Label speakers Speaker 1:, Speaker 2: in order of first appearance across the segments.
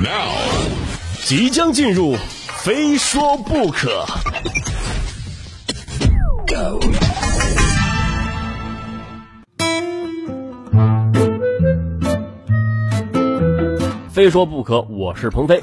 Speaker 1: Now，即将进入，非说不可。
Speaker 2: 非说不可，我是鹏飞。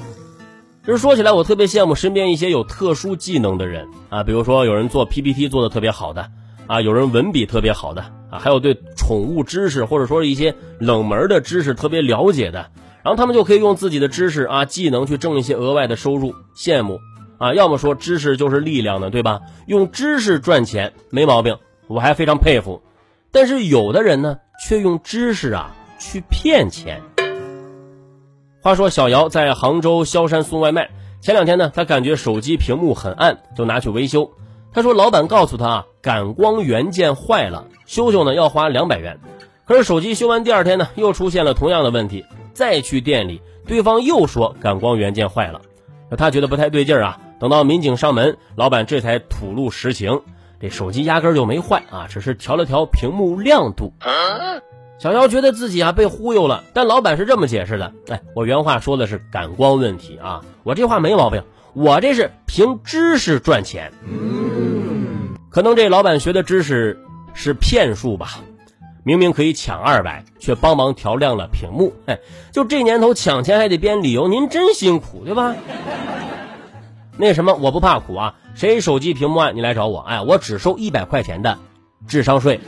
Speaker 2: 其实说起来，我特别羡慕身边一些有特殊技能的人啊，比如说有人做 PPT 做的特别好的啊，有人文笔特别好的啊，还有对宠物知识或者说一些冷门的知识特别了解的，然后他们就可以用自己的知识啊技能去挣一些额外的收入，羡慕啊。要么说知识就是力量呢，对吧？用知识赚钱没毛病，我还非常佩服。但是有的人呢，却用知识啊去骗钱。话说小姚在杭州萧山送外卖，前两天呢，他感觉手机屏幕很暗，就拿去维修。他说老板告诉他啊，感光元件坏了，修修呢要花两百元。可是手机修完第二天呢，又出现了同样的问题，再去店里，对方又说感光元件坏了。他觉得不太对劲儿啊，等到民警上门，老板这才吐露实情，这手机压根就没坏啊，只是调了调屏幕亮度。小姚觉得自己啊被忽悠了，但老板是这么解释的：哎，我原话说的是感光问题啊，我这话没毛病，我这是凭知识赚钱。可能这老板学的知识是骗术吧？明明可以抢二百，却帮忙调亮了屏幕。哎，就这年头抢钱还得编理由，您真辛苦，对吧？那什么，我不怕苦啊，谁手机屏幕暗，你来找我，哎，我只收一百块钱的智商税。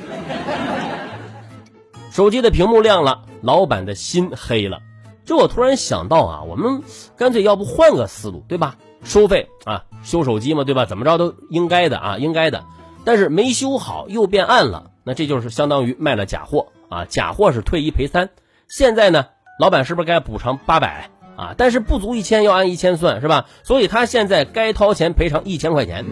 Speaker 2: 手机的屏幕亮了，老板的心黑了。这我突然想到啊，我们干脆要不换个思路，对吧？收费啊，修手机嘛，对吧？怎么着都应该的啊，应该的。但是没修好又变暗了，那这就是相当于卖了假货啊！假货是退一赔三。现在呢，老板是不是该补偿八百啊？但是不足一千要按一千算，是吧？所以他现在该掏钱赔偿一千块钱。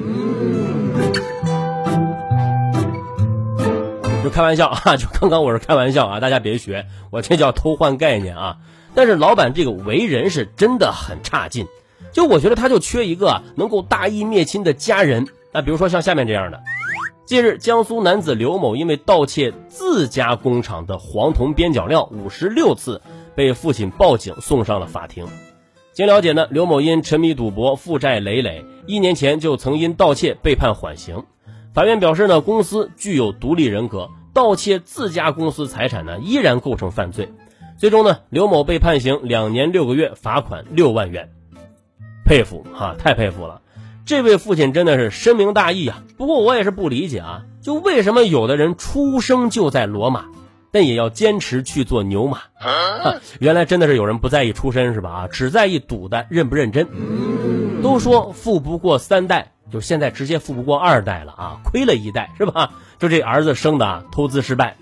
Speaker 2: 就开玩笑啊！就刚刚我是开玩笑啊，大家别学，我这叫偷换概念啊。但是老板这个为人是真的很差劲，就我觉得他就缺一个能够大义灭亲的家人。那比如说像下面这样的：近日，江苏男子刘某因为盗窃自家工厂的黄铜边角料五十六次，被父亲报警送上了法庭。经了解呢，刘某因沉迷赌博，负债累累，一年前就曾因盗窃被判缓刑。法院表示呢，公司具有独立人格，盗窃自家公司财产呢，依然构成犯罪。最终呢，刘某被判刑两年六个月，罚款六万元。佩服哈，太佩服了！这位父亲真的是深明大义啊。不过我也是不理解啊，就为什么有的人出生就在罗马，但也要坚持去做牛马？原来真的是有人不在意出身是吧？啊，只在意赌的认不认真。都说富不过三代。就现在直接富不过二代了啊，亏了一代是吧？就这儿子生的啊投资失败，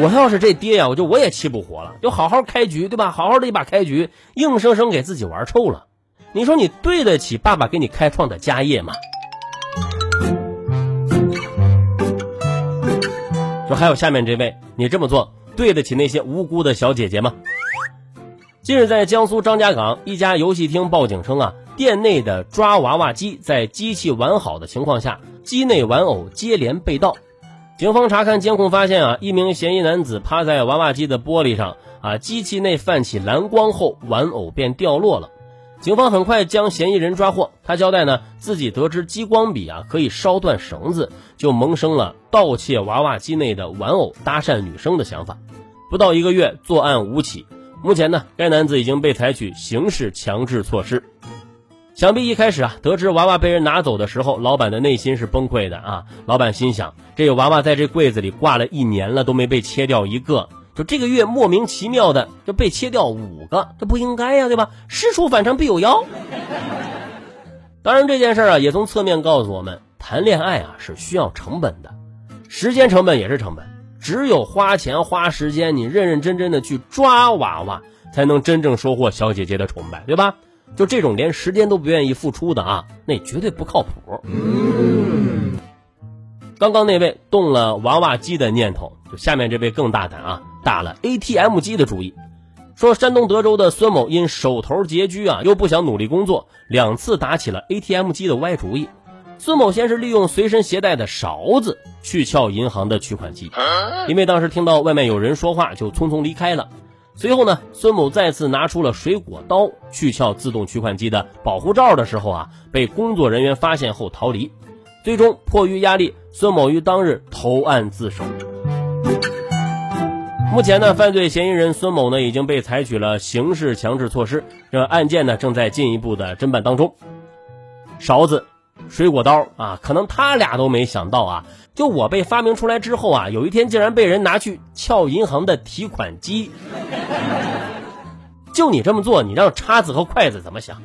Speaker 2: 我要是这爹呀，我就我也气不活了，就好好开局对吧？好好的一把开局，硬生生给自己玩臭了。你说你对得起爸爸给你开创的家业吗？说还有下面这位，你这么做对得起那些无辜的小姐姐吗？近日在江苏张家港一家游戏厅报警称啊。店内的抓娃娃机在机器完好的情况下，机内玩偶接连被盗。警方查看监控发现啊，一名嫌疑男子趴在娃娃机的玻璃上啊，机器内泛起蓝光后，玩偶便掉落了。警方很快将嫌疑人抓获。他交代呢，自己得知激光笔啊可以烧断绳子，就萌生了盗窃娃娃机内的玩偶搭讪女生的想法。不到一个月，作案五起。目前呢，该男子已经被采取刑事强制措施。想必一开始啊，得知娃娃被人拿走的时候，老板的内心是崩溃的啊。老板心想，这个娃娃在这柜子里挂了一年了，都没被切掉一个，就这个月莫名其妙的就被切掉五个，这不应该呀，对吧？事出反常必有妖。当然，这件事啊，也从侧面告诉我们，谈恋爱啊是需要成本的，时间成本也是成本。只有花钱花时间，你认认真真的去抓娃娃，才能真正收获小姐姐的崇拜，对吧？就这种连时间都不愿意付出的啊，那绝对不靠谱。刚刚那位动了娃娃机的念头，就下面这位更大胆啊，打了 ATM 机的主意。说山东德州的孙某因手头拮据啊，又不想努力工作，两次打起了 ATM 机的歪主意。孙某先是利用随身携带的勺子去撬银行的取款机，因为当时听到外面有人说话，就匆匆离开了。随后呢，孙某再次拿出了水果刀去撬自动取款机的保护罩的时候啊，被工作人员发现后逃离。最终迫于压力，孙某于当日投案自首。目前呢，犯罪嫌疑人孙某呢已经被采取了刑事强制措施，这案件呢正在进一步的侦办当中。勺子、水果刀啊，可能他俩都没想到啊，就我被发明出来之后啊，有一天竟然被人拿去撬银行的提款机。就你这么做，你让叉子和筷子怎么想？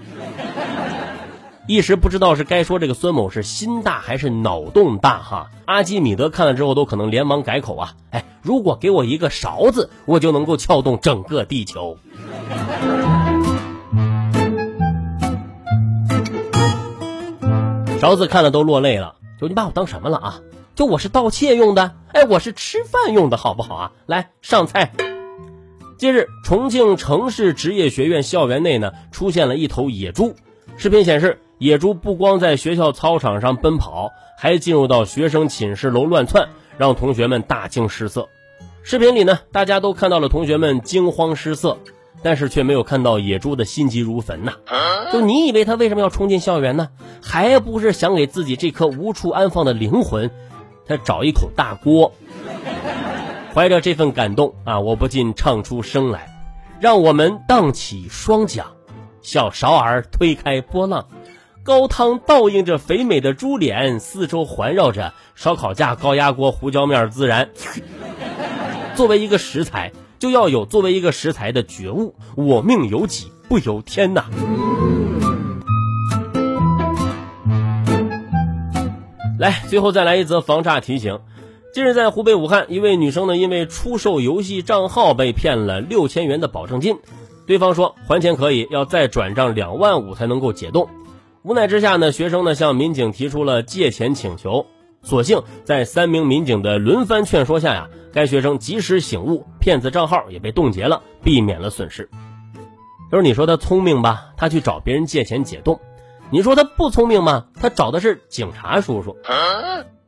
Speaker 2: 一时不知道是该说这个孙某是心大还是脑洞大哈。阿基米德看了之后都可能连忙改口啊，哎，如果给我一个勺子，我就能够撬动整个地球。勺子看了都落泪了，就你把我当什么了啊？就我是盗窃用的，哎，我是吃饭用的，好不好啊？来上菜。近日，重庆城市职业学院校园内呢出现了一头野猪，视频显示。野猪不光在学校操场上奔跑，还进入到学生寝室楼乱窜，让同学们大惊失色。视频里呢，大家都看到了同学们惊慌失色，但是却没有看到野猪的心急如焚呐。就你以为他为什么要冲进校园呢？还不是想给自己这颗无处安放的灵魂，他找一口大锅。怀着这份感动啊，我不禁唱出声来：让我们荡起双桨，小勺儿推开波浪。高汤倒映着肥美的猪脸，四周环绕着烧烤架、高压锅、胡椒面孜然。作为一个食材，就要有作为一个食材的觉悟。我命由己不由天呐！来，最后再来一则防诈提醒。近日在湖北武汉，一位女生呢，因为出售游戏账号被骗了六千元的保证金，对方说还钱可以，要再转账两万五才能够解冻。无奈之下呢，学生呢向民警提出了借钱请求，所幸在三名民警的轮番劝说下呀，该学生及时醒悟，骗子账号也被冻结了，避免了损失。就是你说他聪明吧，他去找别人借钱解冻；你说他不聪明吗？他找的是警察叔叔。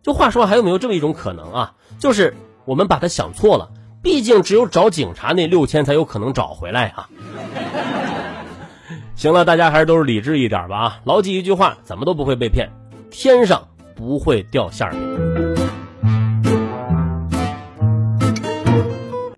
Speaker 2: 就话说还有没有这么一种可能啊？就是我们把他想错了，毕竟只有找警察那六千才有可能找回来啊。行了，大家还是都是理智一点吧啊！牢记一句话，怎么都不会被骗，天上不会掉馅饼。